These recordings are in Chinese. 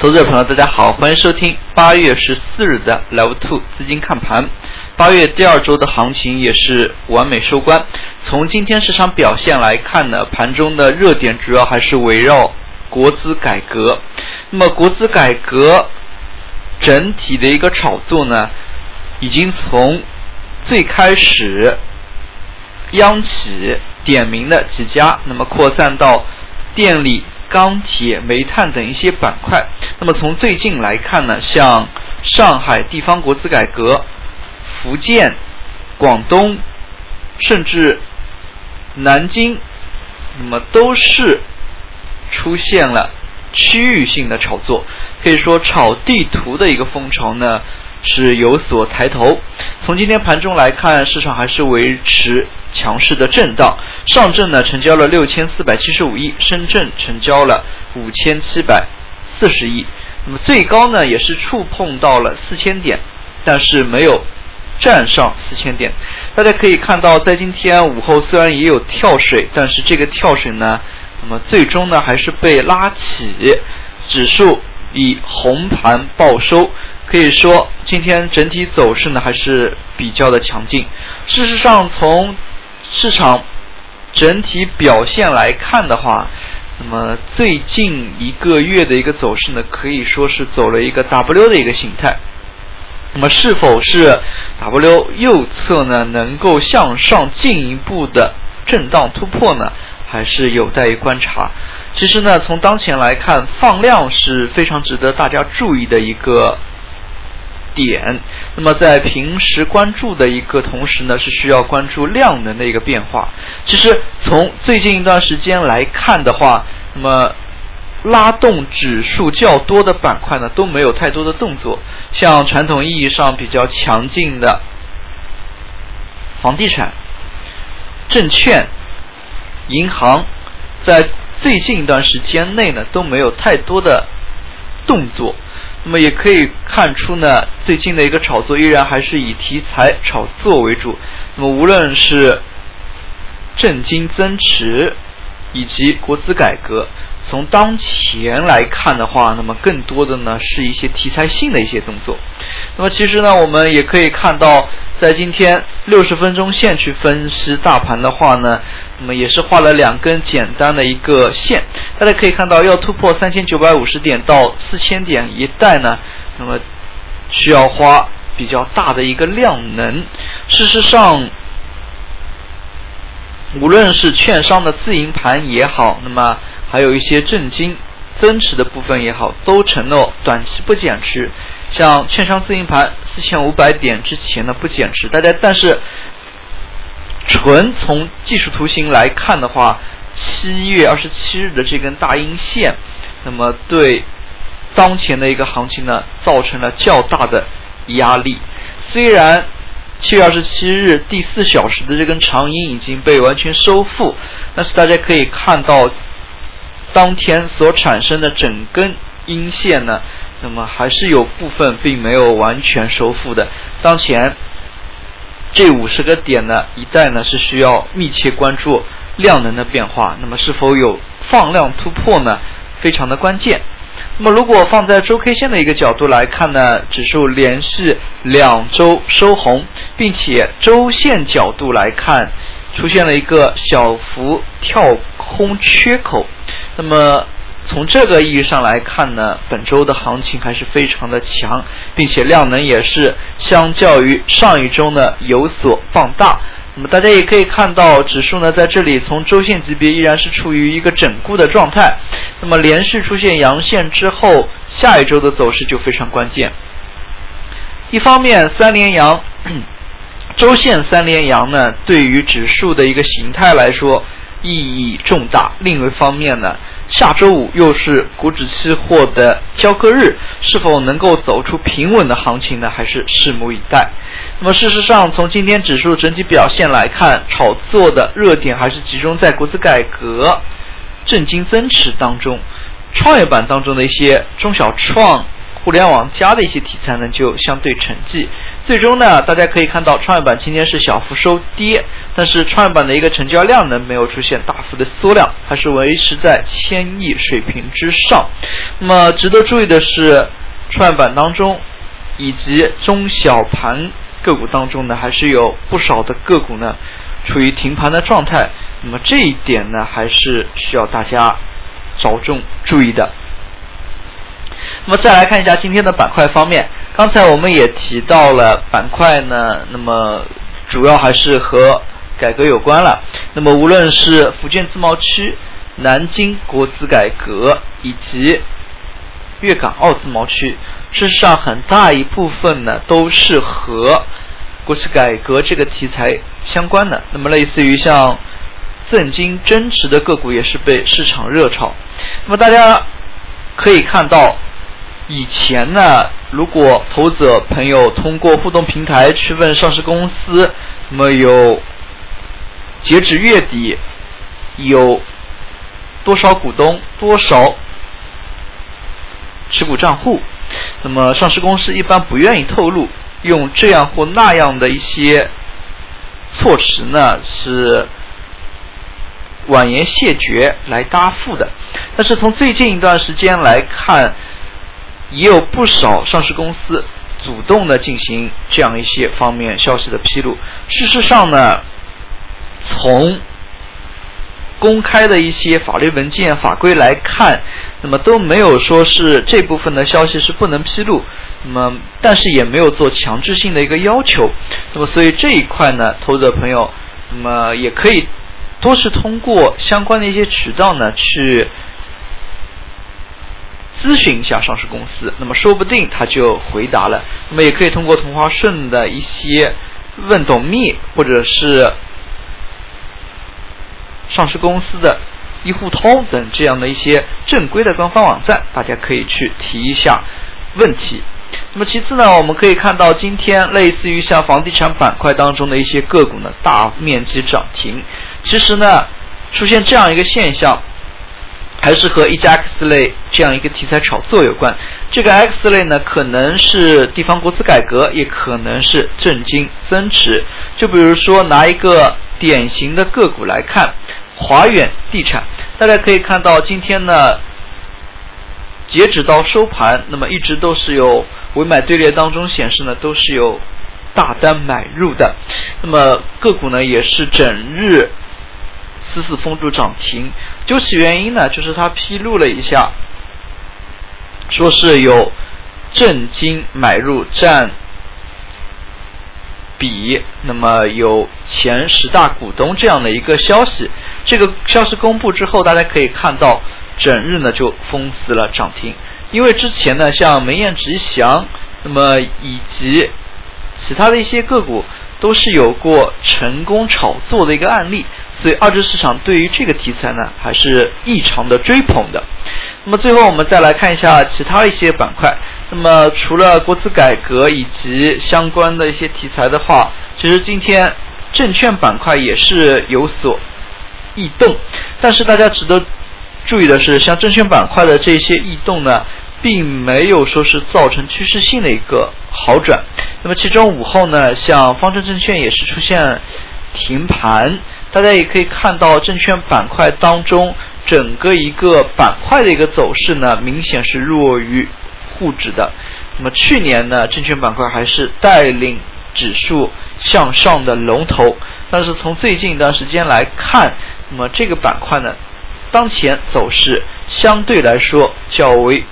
投资者朋友，大家好，欢迎收听八月十四日的 Level Two 资金看盘。八月第二周的行情也是完美收官。从今天市场表现来看呢，盘中的热点主要还是围绕国资改革。那么国资改革整体的一个炒作呢，已经从最开始央企点名的几家，那么扩散到电力。钢铁、煤炭等一些板块。那么从最近来看呢，像上海地方国资改革、福建、广东，甚至南京，那么都是出现了区域性的炒作。可以说，炒地图的一个风潮呢是有所抬头。从今天盘中来看，市场还是维持。强势的震荡，上证呢成交了六千四百七十五亿，深圳成交了五千七百四十亿。那么最高呢也是触碰到了四千点，但是没有站上四千点。大家可以看到，在今天午后虽然也有跳水，但是这个跳水呢，那么最终呢还是被拉起，指数以红盘报收。可以说今天整体走势呢还是比较的强劲。事实上从市场整体表现来看的话，那么最近一个月的一个走势呢，可以说是走了一个 W 的一个形态。那么是否是 W 右侧呢能够向上进一步的震荡突破呢？还是有待于观察。其实呢，从当前来看，放量是非常值得大家注意的一个。点，那么在平时关注的一个同时呢，是需要关注量能的一个变化。其实从最近一段时间来看的话，那么拉动指数较多的板块呢，都没有太多的动作。像传统意义上比较强劲的房地产、证券、银行，在最近一段时间内呢，都没有太多的动作。那么也可以看出呢，最近的一个炒作依然还是以题材炒作为主。那么无论是震惊增持以及国资改革，从当前来看的话，那么更多的呢是一些题材性的一些动作。那么其实呢，我们也可以看到，在今天六十分钟线去分析大盘的话呢。那么也是画了两根简单的一个线，大家可以看到，要突破三千九百五十点到四千点一带呢，那么需要花比较大的一个量能。事实上，无论是券商的自营盘也好，那么还有一些证金增持的部分也好，都承诺短期不减持。像券商自营盘四千五百点之前呢不减持，大家但是。纯从技术图形来看的话，七月二十七日的这根大阴线，那么对当前的一个行情呢，造成了较大的压力。虽然七月二十七日第四小时的这根长阴已经被完全收复，但是大家可以看到，当天所产生的整根阴线呢，那么还是有部分并没有完全收复的。当前。这五十个点呢，一带呢是需要密切关注量能的变化，那么是否有放量突破呢？非常的关键。那么如果放在周 K 线的一个角度来看呢，指数连续两周收红，并且周线角度来看，出现了一个小幅跳空缺口，那么。从这个意义上来看呢，本周的行情还是非常的强，并且量能也是相较于上一周呢有所放大。那么大家也可以看到，指数呢在这里从周线级别依然是处于一个整固的状态。那么连续出现阳线之后，下一周的走势就非常关键。一方面三连阳，周线三连阳呢对于指数的一个形态来说意义重大。另一方面呢。下周五又是股指期货的交割日，是否能够走出平稳的行情呢？还是拭目以待。那么事实上，从今天指数整体表现来看，炒作的热点还是集中在国资改革、证金增持当中。创业板当中的一些中小创、互联网加的一些题材呢，就相对沉寂。最终呢，大家可以看到创业板今天是小幅收跌，但是创业板的一个成交量呢没有出现大幅的缩量，还是维持在千亿水平之上。那么值得注意的是，创业板当中以及中小盘个股当中呢，还是有不少的个股呢处于停盘的状态。那么这一点呢，还是需要大家着重注意的。那么再来看一下今天的板块方面。刚才我们也提到了板块呢，那么主要还是和改革有关了。那么无论是福建自贸区、南京国资改革以及粤港澳自贸区，事实上很大一部分呢都是和国资改革这个题材相关的。那么类似于像赠金增持的个股也是被市场热炒。那么大家可以看到。以前呢，如果投资者朋友通过互动平台去问上市公司，那么有截止月底有多少股东、多少持股账户，那么上市公司一般不愿意透露，用这样或那样的一些措辞呢，是婉言谢绝来答复的。但是从最近一段时间来看，也有不少上市公司主动的进行这样一些方面消息的披露。事实上呢，从公开的一些法律文件、法规来看，那么都没有说是这部分的消息是不能披露。那么，但是也没有做强制性的一个要求。那么，所以这一块呢，投资者朋友，那么也可以多是通过相关的一些渠道呢去。咨询一下上市公司，那么说不定他就回答了。那么也可以通过同花顺的一些问董秘，或者是上市公司的一互通等这样的一些正规的官方网站，大家可以去提一下问题。那么其次呢，我们可以看到今天类似于像房地产板块当中的一些个股呢，大面积涨停。其实呢，出现这样一个现象。还是和一加 X 类这样一个题材炒作有关。这个 X 类呢，可能是地方国资改革，也可能是政经增持。就比如说拿一个典型的个股来看，华远地产，大家可以看到今天呢，截止到收盘，那么一直都是有尾买队列当中显示呢，都是有大单买入的。那么个股呢，也是整日。死死封住涨停，究其原因呢，就是他披露了一下，说是有正金买入占比，那么有前十大股东这样的一个消息。这个消息公布之后，大家可以看到，整日呢就封死了涨停。因为之前呢，像梅雁吉祥，那么以及其他的一些个股，都是有过成功炒作的一个案例。所以二级市场对于这个题材呢，还是异常的追捧的。那么最后我们再来看一下其他一些板块。那么除了国资改革以及相关的一些题材的话，其实今天证券板块也是有所异动。但是大家值得注意的是，像证券板块的这些异动呢，并没有说是造成趋势性的一个好转。那么其中午后呢，像方正证券也是出现停盘。大家也可以看到，证券板块当中整个一个板块的一个走势呢，明显是弱于沪指的。那么去年呢，证券板块还是带领指数向上的龙头，但是从最近一段时间来看，那么这个板块呢，当前走势相对来说较为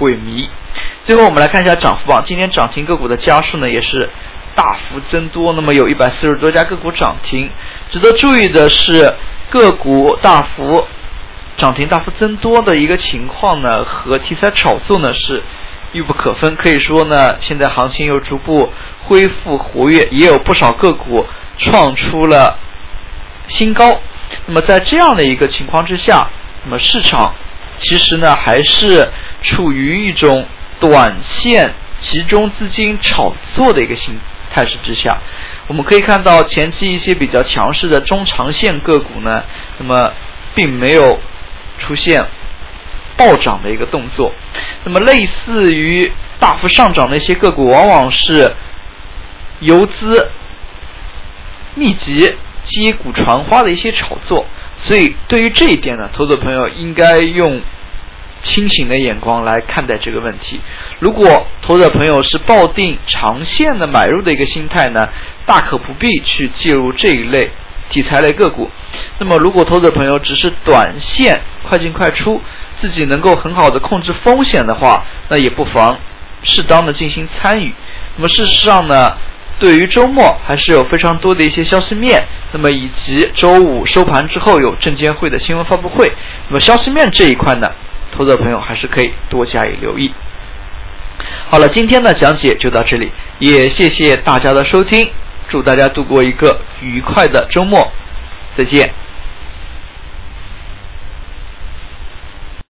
萎靡。最后我们来看一下涨幅榜，今天涨停个股的家数呢，也是大幅增多，那么有一百四十多家个股涨停。值得注意的是，个股大幅涨停、大幅增多的一个情况呢，和题材炒作呢是密不可分。可以说呢，现在行情又逐步恢复活跃，也有不少个股创出了新高。那么在这样的一个情况之下，那么市场其实呢还是处于一种短线集中资金炒作的一个形态势之下。我们可以看到前期一些比较强势的中长线个股呢，那么并没有出现暴涨的一个动作。那么类似于大幅上涨的一些个股，往往是游资密集接股传花的一些炒作，所以对于这一点呢，投资朋友应该用清醒的眼光来看待这个问题。如果投资朋友是抱定长线的买入的一个心态呢，大可不必去介入这一类题材类个股。那么，如果投资者朋友只是短线快进快出，自己能够很好的控制风险的话，那也不妨适当的进行参与。那么，事实上呢，对于周末还是有非常多的一些消息面，那么以及周五收盘之后有证监会的新闻发布会，那么消息面这一块呢，投资者朋友还是可以多加以留意。好了，今天的讲解就到这里，也谢谢大家的收听，祝大家度过一个愉快的周末，再见。